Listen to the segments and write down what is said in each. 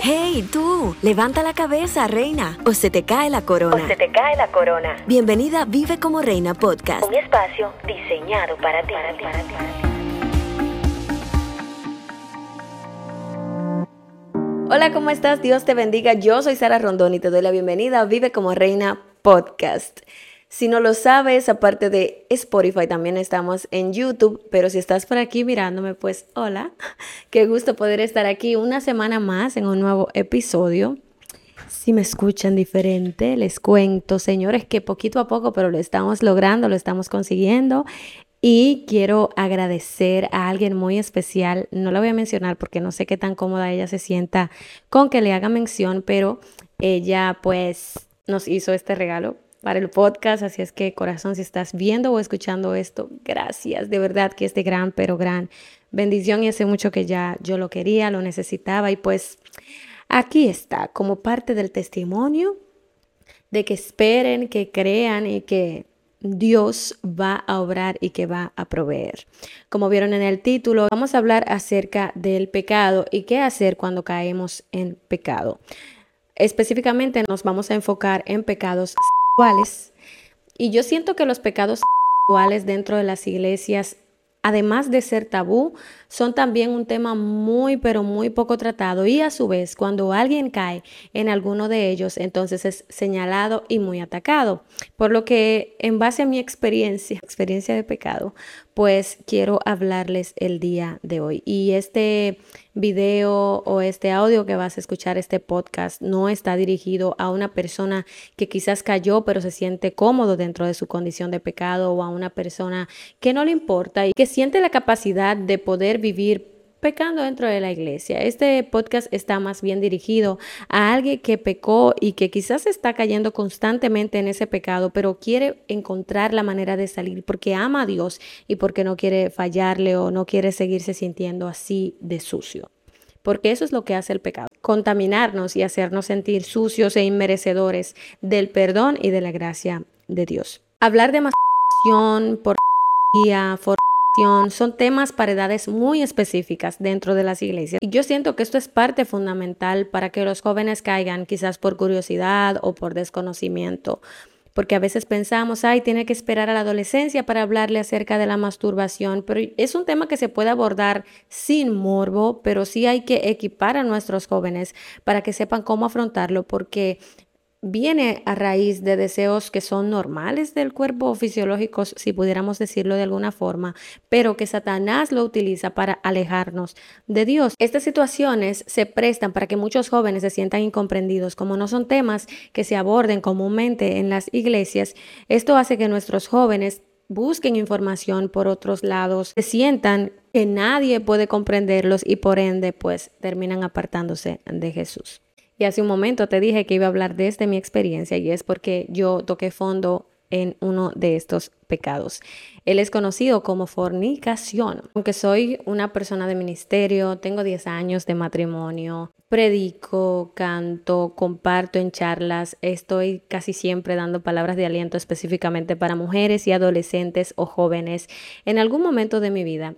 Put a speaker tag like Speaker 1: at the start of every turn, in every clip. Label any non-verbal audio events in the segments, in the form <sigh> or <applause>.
Speaker 1: Hey, tú, levanta la cabeza, reina, o se te cae la corona.
Speaker 2: O se te cae la corona.
Speaker 1: Bienvenida a Vive como Reina Podcast.
Speaker 2: Un espacio diseñado para ti.
Speaker 1: Hola, ¿cómo estás? Dios te bendiga. Yo soy Sara Rondón y te doy la bienvenida a Vive como Reina Podcast. Si no lo sabes, aparte de Spotify, también estamos en YouTube, pero si estás por aquí mirándome, pues hola, <laughs> qué gusto poder estar aquí una semana más en un nuevo episodio. Si me escuchan diferente, les cuento, señores, que poquito a poco, pero lo estamos logrando, lo estamos consiguiendo. Y quiero agradecer a alguien muy especial, no la voy a mencionar porque no sé qué tan cómoda ella se sienta con que le haga mención, pero ella pues nos hizo este regalo para el podcast. Así es que, corazón, si estás viendo o escuchando esto, gracias. De verdad que es de gran, pero gran bendición y hace mucho que ya yo lo quería, lo necesitaba y pues aquí está, como parte del testimonio de que esperen, que crean y que Dios va a obrar y que va a proveer. Como vieron en el título, vamos a hablar acerca del pecado y qué hacer cuando caemos en pecado. Específicamente nos vamos a enfocar en pecados y yo siento que los pecados sexuales dentro de las iglesias, además de ser tabú, son también un tema muy, pero muy poco tratado. Y a su vez, cuando alguien cae en alguno de ellos, entonces es señalado y muy atacado. Por lo que, en base a mi experiencia, experiencia de pecado, pues quiero hablarles el día de hoy. Y este video o este audio que vas a escuchar, este podcast, no está dirigido a una persona que quizás cayó pero se siente cómodo dentro de su condición de pecado o a una persona que no le importa y que siente la capacidad de poder vivir pecando dentro de la iglesia. Este podcast está más bien dirigido a alguien que pecó y que quizás está cayendo constantemente en ese pecado, pero quiere encontrar la manera de salir porque ama a Dios y porque no quiere fallarle o no quiere seguirse sintiendo así de sucio. Porque eso es lo que hace el pecado, contaminarnos y hacernos sentir sucios e inmerecedores del perdón y de la gracia de Dios. Hablar de masturbación, pornografía, son temas para edades muy específicas dentro de las iglesias. Y yo siento que esto es parte fundamental para que los jóvenes caigan quizás por curiosidad o por desconocimiento. Porque a veces pensamos, ay, tiene que esperar a la adolescencia para hablarle acerca de la masturbación, pero es un tema que se puede abordar sin morbo, pero sí hay que equipar a nuestros jóvenes para que sepan cómo afrontarlo, porque viene a raíz de deseos que son normales del cuerpo fisiológicos, si pudiéramos decirlo de alguna forma, pero que Satanás lo utiliza para alejarnos de Dios. Estas situaciones se prestan para que muchos jóvenes se sientan incomprendidos, como no son temas que se aborden comúnmente en las iglesias. Esto hace que nuestros jóvenes busquen información por otros lados, se sientan que nadie puede comprenderlos y por ende pues terminan apartándose de Jesús. Y hace un momento te dije que iba a hablar desde mi experiencia y es porque yo toqué fondo en uno de estos pecados. Él es conocido como fornicación. Aunque soy una persona de ministerio, tengo 10 años de matrimonio, predico, canto, comparto en charlas, estoy casi siempre dando palabras de aliento específicamente para mujeres y adolescentes o jóvenes en algún momento de mi vida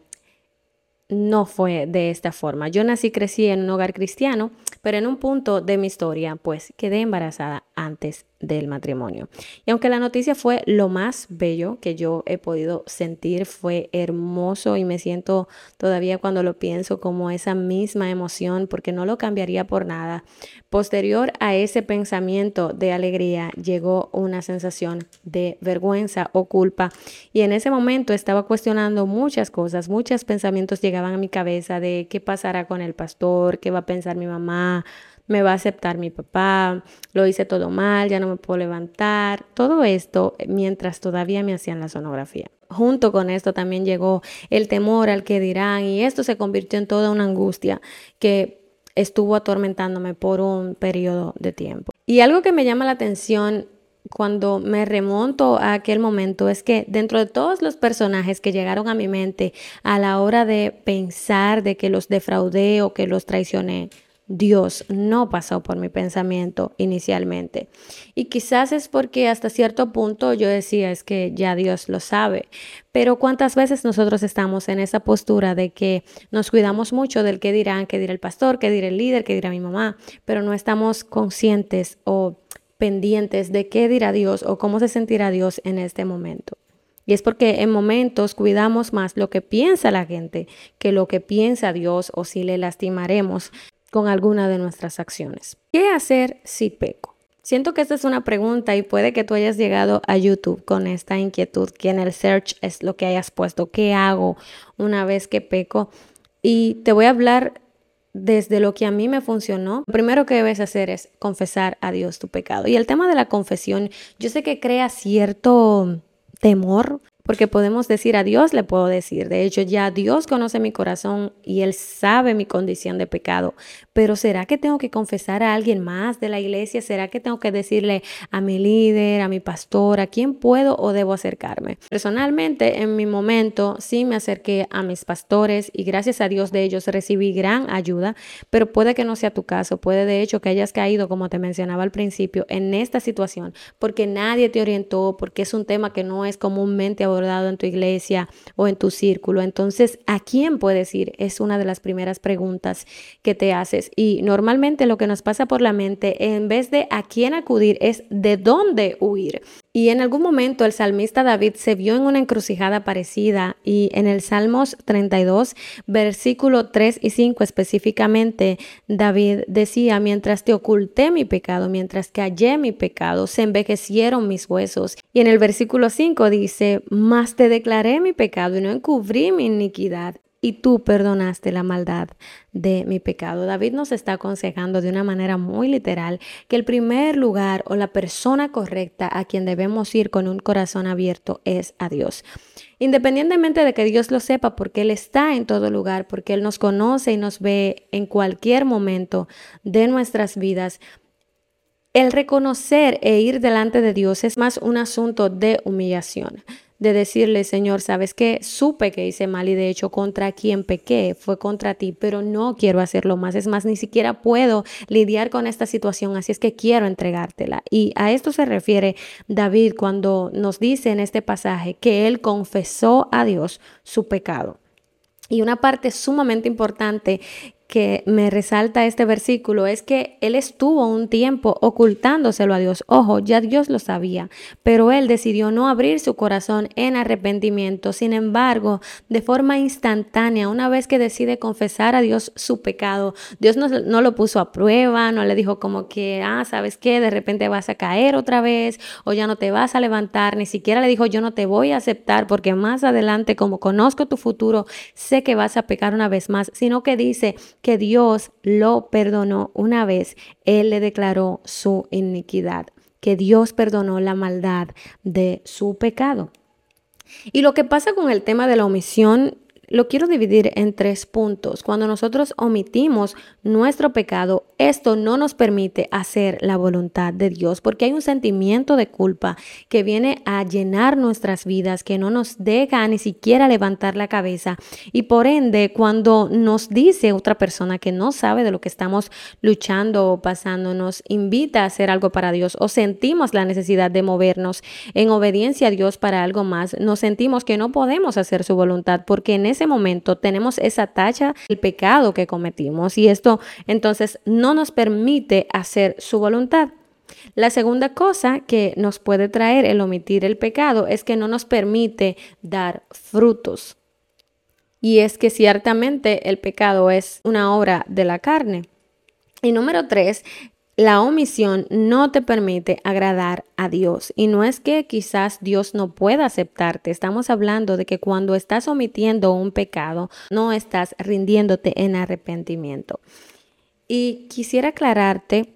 Speaker 1: no fue de esta forma. Yo nací, crecí en un hogar cristiano, pero en un punto de mi historia, pues quedé embarazada antes del matrimonio. Y aunque la noticia fue lo más bello que yo he podido sentir, fue hermoso y me siento todavía cuando lo pienso como esa misma emoción porque no lo cambiaría por nada. Posterior a ese pensamiento de alegría llegó una sensación de vergüenza o culpa y en ese momento estaba cuestionando muchas cosas, muchos pensamientos llegaban a mi cabeza de qué pasará con el pastor, qué va a pensar mi mamá, me va a aceptar mi papá, lo hice todo mal, ya no me puedo levantar, todo esto mientras todavía me hacían la sonografía. Junto con esto también llegó el temor al que dirán y esto se convirtió en toda una angustia que estuvo atormentándome por un periodo de tiempo. Y algo que me llama la atención cuando me remonto a aquel momento es que dentro de todos los personajes que llegaron a mi mente a la hora de pensar de que los defraudé o que los traicioné, Dios no pasó por mi pensamiento inicialmente. Y quizás es porque hasta cierto punto yo decía, es que ya Dios lo sabe. Pero cuántas veces nosotros estamos en esa postura de que nos cuidamos mucho del que dirán, qué dirá el pastor, qué dirá el líder, qué dirá mi mamá, pero no estamos conscientes o pendientes de qué dirá Dios o cómo se sentirá Dios en este momento. Y es porque en momentos cuidamos más lo que piensa la gente que lo que piensa Dios o si le lastimaremos con alguna de nuestras acciones. ¿Qué hacer si peco? Siento que esta es una pregunta y puede que tú hayas llegado a YouTube con esta inquietud, que en el search es lo que hayas puesto, ¿qué hago una vez que peco? Y te voy a hablar desde lo que a mí me funcionó. Lo primero que debes hacer es confesar a Dios tu pecado. Y el tema de la confesión, yo sé que crea cierto temor porque podemos decir a Dios, le puedo decir. De hecho, ya Dios conoce mi corazón y Él sabe mi condición de pecado. Pero ¿será que tengo que confesar a alguien más de la iglesia? ¿Será que tengo que decirle a mi líder, a mi pastor, a quién puedo o debo acercarme? Personalmente, en mi momento, sí me acerqué a mis pastores y gracias a Dios de ellos recibí gran ayuda, pero puede que no sea tu caso. Puede de hecho que hayas caído, como te mencionaba al principio, en esta situación porque nadie te orientó, porque es un tema que no es comúnmente abordado dado en tu iglesia o en tu círculo. Entonces, ¿a quién puedes ir? Es una de las primeras preguntas que te Y normalmente lo que nos pasa por la mente, en vez de a quién acudir, es de dónde huir. Y en algún momento el salmista David se vio en una encrucijada parecida y en el Salmos 32, versículo 3 y 5 específicamente, David decía, mientras te oculté mi pecado, mientras que hallé mi pecado, se envejecieron mis huesos. Y en el versículo 5 dice, mas te declaré mi pecado y no encubrí mi iniquidad y tú perdonaste la maldad de mi pecado. David nos está aconsejando de una manera muy literal que el primer lugar o la persona correcta a quien debemos ir con un corazón abierto es a Dios. Independientemente de que Dios lo sepa, porque Él está en todo lugar, porque Él nos conoce y nos ve en cualquier momento de nuestras vidas, el reconocer e ir delante de Dios es más un asunto de humillación de decirle, Señor, sabes que supe que hice mal y de hecho contra quien pequé fue contra ti, pero no quiero hacerlo más. Es más, ni siquiera puedo lidiar con esta situación, así es que quiero entregártela. Y a esto se refiere David cuando nos dice en este pasaje que él confesó a Dios su pecado. Y una parte sumamente importante que me resalta este versículo es que él estuvo un tiempo ocultándoselo a Dios. Ojo, ya Dios lo sabía, pero él decidió no abrir su corazón en arrepentimiento. Sin embargo, de forma instantánea, una vez que decide confesar a Dios su pecado, Dios no, no lo puso a prueba, no le dijo como que, ah, ¿sabes qué? De repente vas a caer otra vez o ya no te vas a levantar. Ni siquiera le dijo, yo no te voy a aceptar porque más adelante, como conozco tu futuro, sé que vas a pecar una vez más, sino que dice, que Dios lo perdonó una vez, Él le declaró su iniquidad, que Dios perdonó la maldad de su pecado. Y lo que pasa con el tema de la omisión lo quiero dividir en tres puntos. Cuando nosotros omitimos nuestro pecado, esto no nos permite hacer la voluntad de Dios porque hay un sentimiento de culpa que viene a llenar nuestras vidas, que no nos deja ni siquiera levantar la cabeza. Y por ende, cuando nos dice otra persona que no sabe de lo que estamos luchando o pasando, nos invita a hacer algo para Dios o sentimos la necesidad de movernos en obediencia a Dios para algo más, nos sentimos que no podemos hacer su voluntad porque en ese momento tenemos esa tacha del pecado que cometimos y esto entonces no nos permite hacer su voluntad. La segunda cosa que nos puede traer el omitir el pecado es que no nos permite dar frutos. Y es que ciertamente el pecado es una obra de la carne. Y número tres, la omisión no te permite agradar a Dios. Y no es que quizás Dios no pueda aceptarte. Estamos hablando de que cuando estás omitiendo un pecado, no estás rindiéndote en arrepentimiento. Y quisiera aclararte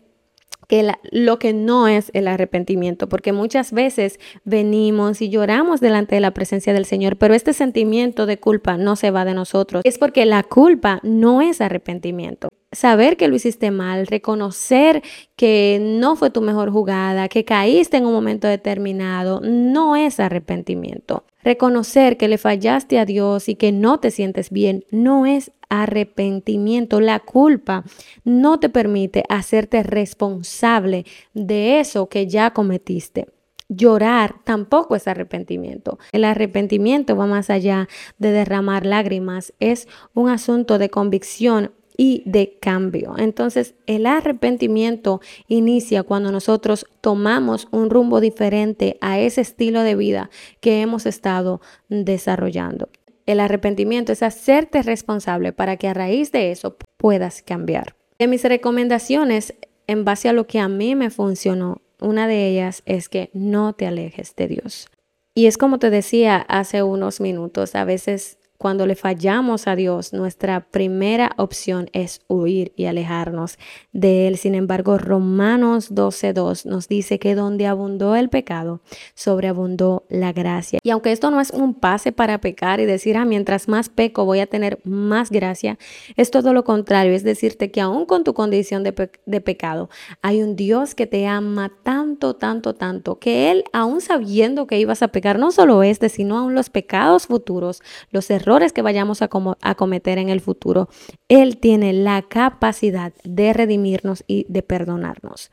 Speaker 1: que lo que no es el arrepentimiento, porque muchas veces venimos y lloramos delante de la presencia del Señor, pero este sentimiento de culpa no se va de nosotros. Es porque la culpa no es arrepentimiento saber que lo hiciste mal, reconocer que no fue tu mejor jugada, que caíste en un momento determinado, no es arrepentimiento. Reconocer que le fallaste a Dios y que no te sientes bien no es arrepentimiento. La culpa no te permite hacerte responsable de eso que ya cometiste. Llorar tampoco es arrepentimiento. El arrepentimiento va más allá de derramar lágrimas. Es un asunto de convicción y de cambio. Entonces, el arrepentimiento inicia cuando nosotros tomamos un rumbo diferente a ese estilo de vida que hemos estado desarrollando. El arrepentimiento es hacerte responsable para que a raíz de eso puedas cambiar. De mis recomendaciones, en base a lo que a mí me funcionó, una de ellas es que no te alejes de Dios. Y es como te decía hace unos minutos, a veces cuando le fallamos a Dios, nuestra primera opción es huir y alejarnos de Él. Sin embargo, Romanos 12.2 nos dice que donde abundó el pecado, sobreabundó la gracia. Y aunque esto no es un pase para pecar y decir, ah, mientras más peco voy a tener más gracia, es todo lo contrario. Es decirte que aún con tu condición de, de pecado, hay un Dios que te ama tanto, tanto, tanto, que Él, aún sabiendo que ibas a pecar, no solo este, sino aún los pecados futuros, los errores, que vayamos a, a cometer en el futuro, Él tiene la capacidad de redimirnos y de perdonarnos.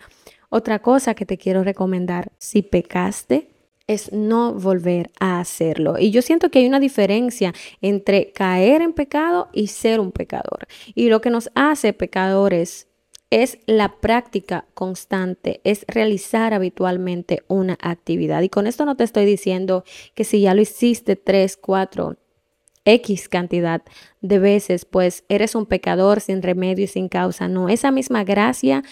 Speaker 1: Otra cosa que te quiero recomendar, si pecaste, es no volver a hacerlo. Y yo siento que hay una diferencia entre caer en pecado y ser un pecador. Y lo que nos hace pecadores es la práctica constante, es realizar habitualmente una actividad. Y con esto no te estoy diciendo que si ya lo hiciste tres, cuatro, X cantidad de veces, pues eres un pecador sin remedio y sin causa. No, esa misma gracia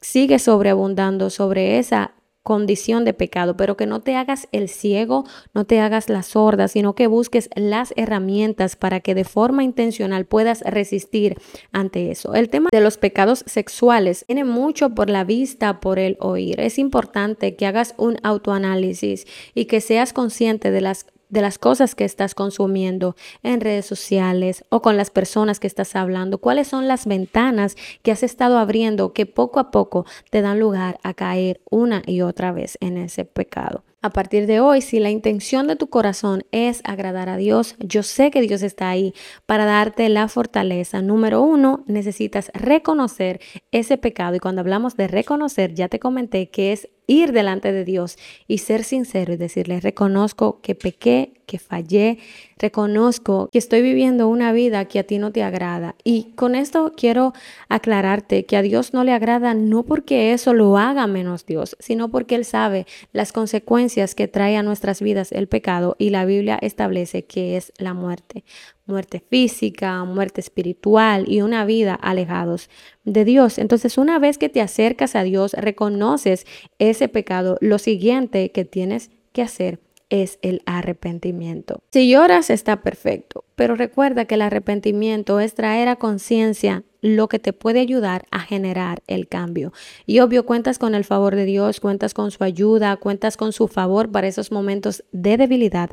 Speaker 1: sigue sobreabundando sobre esa condición de pecado, pero que no te hagas el ciego, no te hagas la sorda, sino que busques las herramientas para que de forma intencional puedas resistir ante eso. El tema de los pecados sexuales tiene mucho por la vista, por el oír. Es importante que hagas un autoanálisis y que seas consciente de las de las cosas que estás consumiendo en redes sociales o con las personas que estás hablando, cuáles son las ventanas que has estado abriendo que poco a poco te dan lugar a caer una y otra vez en ese pecado. A partir de hoy, si la intención de tu corazón es agradar a Dios, yo sé que Dios está ahí para darte la fortaleza. Número uno, necesitas reconocer ese pecado. Y cuando hablamos de reconocer, ya te comenté que es ir delante de Dios y ser sincero y decirle, reconozco que pequé, que fallé, reconozco que estoy viviendo una vida que a ti no te agrada. Y con esto quiero aclararte que a Dios no le agrada no porque eso lo haga menos Dios, sino porque Él sabe las consecuencias que trae a nuestras vidas el pecado y la Biblia establece que es la muerte muerte física, muerte espiritual y una vida alejados de Dios. Entonces, una vez que te acercas a Dios, reconoces ese pecado, lo siguiente que tienes que hacer es el arrepentimiento. Si lloras está perfecto, pero recuerda que el arrepentimiento es traer a conciencia lo que te puede ayudar a generar el cambio. Y obvio, cuentas con el favor de Dios, cuentas con su ayuda, cuentas con su favor para esos momentos de debilidad,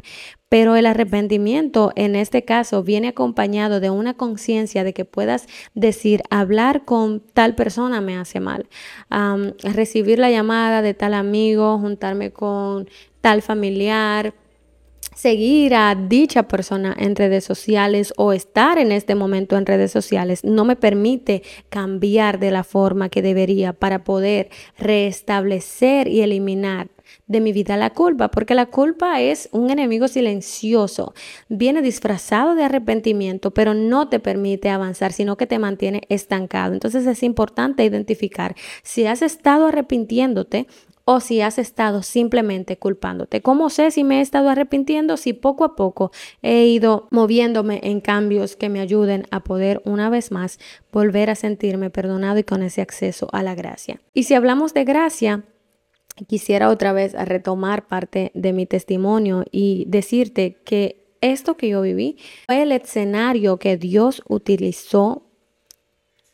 Speaker 1: pero el arrepentimiento en este caso viene acompañado de una conciencia de que puedas decir, hablar con tal persona me hace mal, recibir la llamada de tal amigo, juntarme con tal familiar, seguir a dicha persona en redes sociales o estar en este momento en redes sociales no me permite cambiar de la forma que debería para poder restablecer y eliminar de mi vida la culpa, porque la culpa es un enemigo silencioso. Viene disfrazado de arrepentimiento, pero no te permite avanzar, sino que te mantiene estancado. Entonces es importante identificar si has estado arrepintiéndote o si has estado simplemente culpándote. ¿Cómo sé si me he estado arrepintiendo? Si poco a poco he ido moviéndome en cambios que me ayuden a poder una vez más volver a sentirme perdonado y con ese acceso a la gracia. Y si hablamos de gracia, quisiera otra vez retomar parte de mi testimonio y decirte que esto que yo viví fue el escenario que Dios utilizó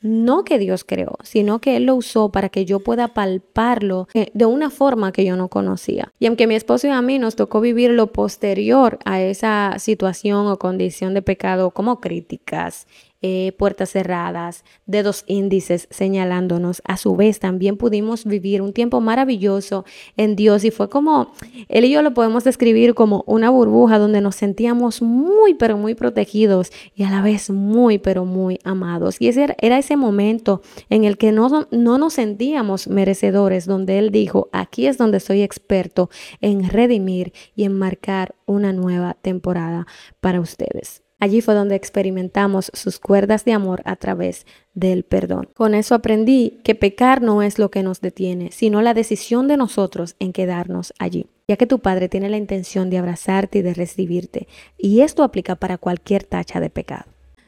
Speaker 1: no que Dios creó, sino que Él lo usó para que yo pueda palparlo eh, de una forma que yo no conocía. Y aunque mi esposo y a mí nos tocó vivir lo posterior a esa situación o condición de pecado como críticas, eh, puertas cerradas, dedos índices señalándonos. A su vez, también pudimos vivir un tiempo maravilloso en Dios y fue como, él y yo lo podemos describir como una burbuja donde nos sentíamos muy, pero muy protegidos y a la vez muy, pero muy amados. Y ese era ese momento en el que no, no nos sentíamos merecedores, donde Él dijo, aquí es donde soy experto en redimir y en marcar una nueva temporada para ustedes. Allí fue donde experimentamos sus cuerdas de amor a través del perdón. Con eso aprendí que pecar no es lo que nos detiene, sino la decisión de nosotros en quedarnos allí, ya que tu Padre tiene la intención de abrazarte y de recibirte, y esto aplica para cualquier tacha de pecado.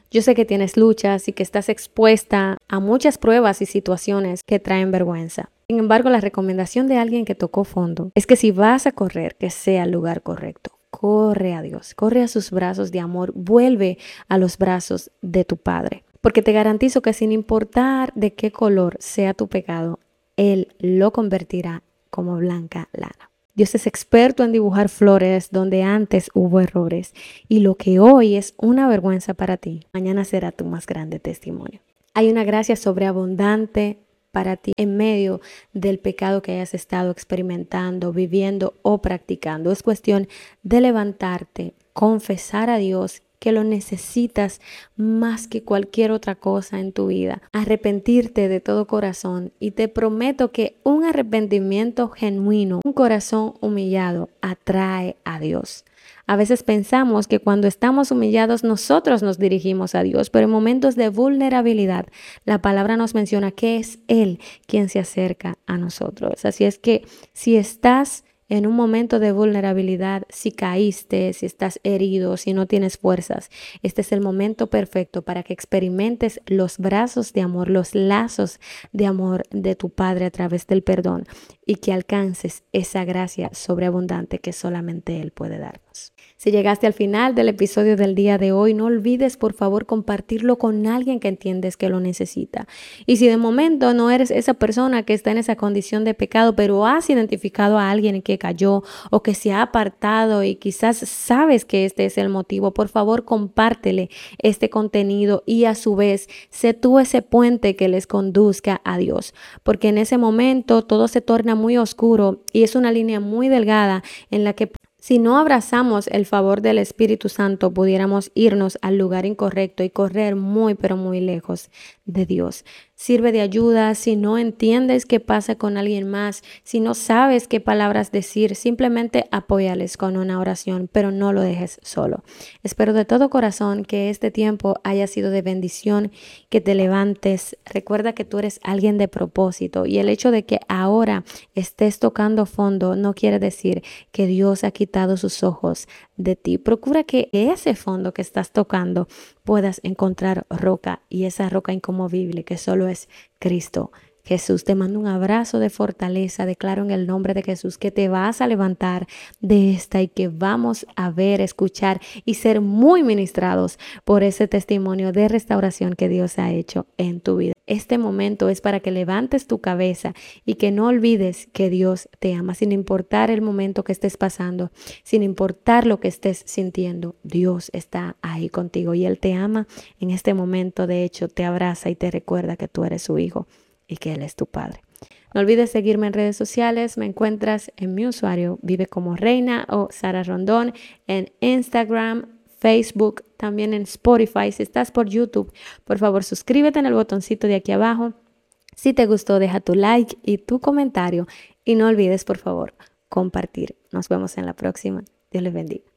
Speaker 1: Yo sé que tienes luchas y que estás expuesta a muchas pruebas y situaciones que traen vergüenza. Sin embargo, la recomendación de alguien que tocó fondo es que si vas a correr, que sea el lugar correcto corre a Dios, corre a sus brazos de amor, vuelve a los brazos de tu Padre. Porque te garantizo que sin importar de qué color sea tu pecado, Él lo convertirá como blanca lana. Dios es experto en dibujar flores donde antes hubo errores y lo que hoy es una vergüenza para ti, mañana será tu más grande testimonio. Hay una gracia sobreabundante para ti en medio del pecado que hayas estado experimentando, viviendo o practicando. Es cuestión de levantarte, confesar a Dios que lo necesitas más que cualquier otra cosa en tu vida. Arrepentirte de todo corazón y te prometo que un arrepentimiento genuino, un corazón humillado, atrae a Dios. A veces pensamos que cuando estamos humillados nosotros nos dirigimos a Dios, pero en momentos de vulnerabilidad la palabra nos menciona que es Él quien se acerca a nosotros. Así es que si estás en un momento de vulnerabilidad, si caíste, si estás herido, si no tienes fuerzas, este es el momento perfecto para que experimentes los brazos de amor, los lazos de amor de tu Padre a través del perdón y que alcances esa gracia sobreabundante que solamente Él puede darnos. Si llegaste al final del episodio del día de hoy, no olvides por favor compartirlo con alguien que entiendes que lo necesita. Y si de momento no eres esa persona que está en esa condición de pecado, pero has identificado a alguien que cayó o que se ha apartado y quizás sabes que este es el motivo, por favor compártele este contenido y a su vez sé tú ese puente que les conduzca a Dios. Porque en ese momento todo se torna muy oscuro y es una línea muy delgada en la que si no abrazamos el favor del Espíritu Santo, pudiéramos irnos al lugar incorrecto y correr muy, pero muy lejos de Dios sirve de ayuda, si no entiendes qué pasa con alguien más, si no sabes qué palabras decir, simplemente apóyales con una oración, pero no lo dejes solo. Espero de todo corazón que este tiempo haya sido de bendición, que te levantes. Recuerda que tú eres alguien de propósito y el hecho de que ahora estés tocando fondo no quiere decir que Dios ha quitado sus ojos de ti. Procura que ese fondo que estás tocando puedas encontrar roca y esa roca incomovible que solo es Cristo. Jesús, te mando un abrazo de fortaleza. Declaro en el nombre de Jesús que te vas a levantar de esta y que vamos a ver, escuchar y ser muy ministrados por ese testimonio de restauración que Dios ha hecho en tu vida. Este momento es para que levantes tu cabeza y que no olvides que Dios te ama, sin importar el momento que estés pasando, sin importar lo que estés sintiendo. Dios está ahí contigo y Él te ama en este momento. De hecho, te abraza y te recuerda que tú eres su hijo y que Él es tu Padre. No olvides seguirme en redes sociales. Me encuentras en mi usuario Vive como Reina o Sara Rondón en Instagram, Facebook, también en Spotify. Si estás por YouTube, por favor suscríbete en el botoncito de aquí abajo. Si te gustó, deja tu like y tu comentario. Y no olvides, por favor, compartir. Nos vemos en la próxima. Dios les bendiga.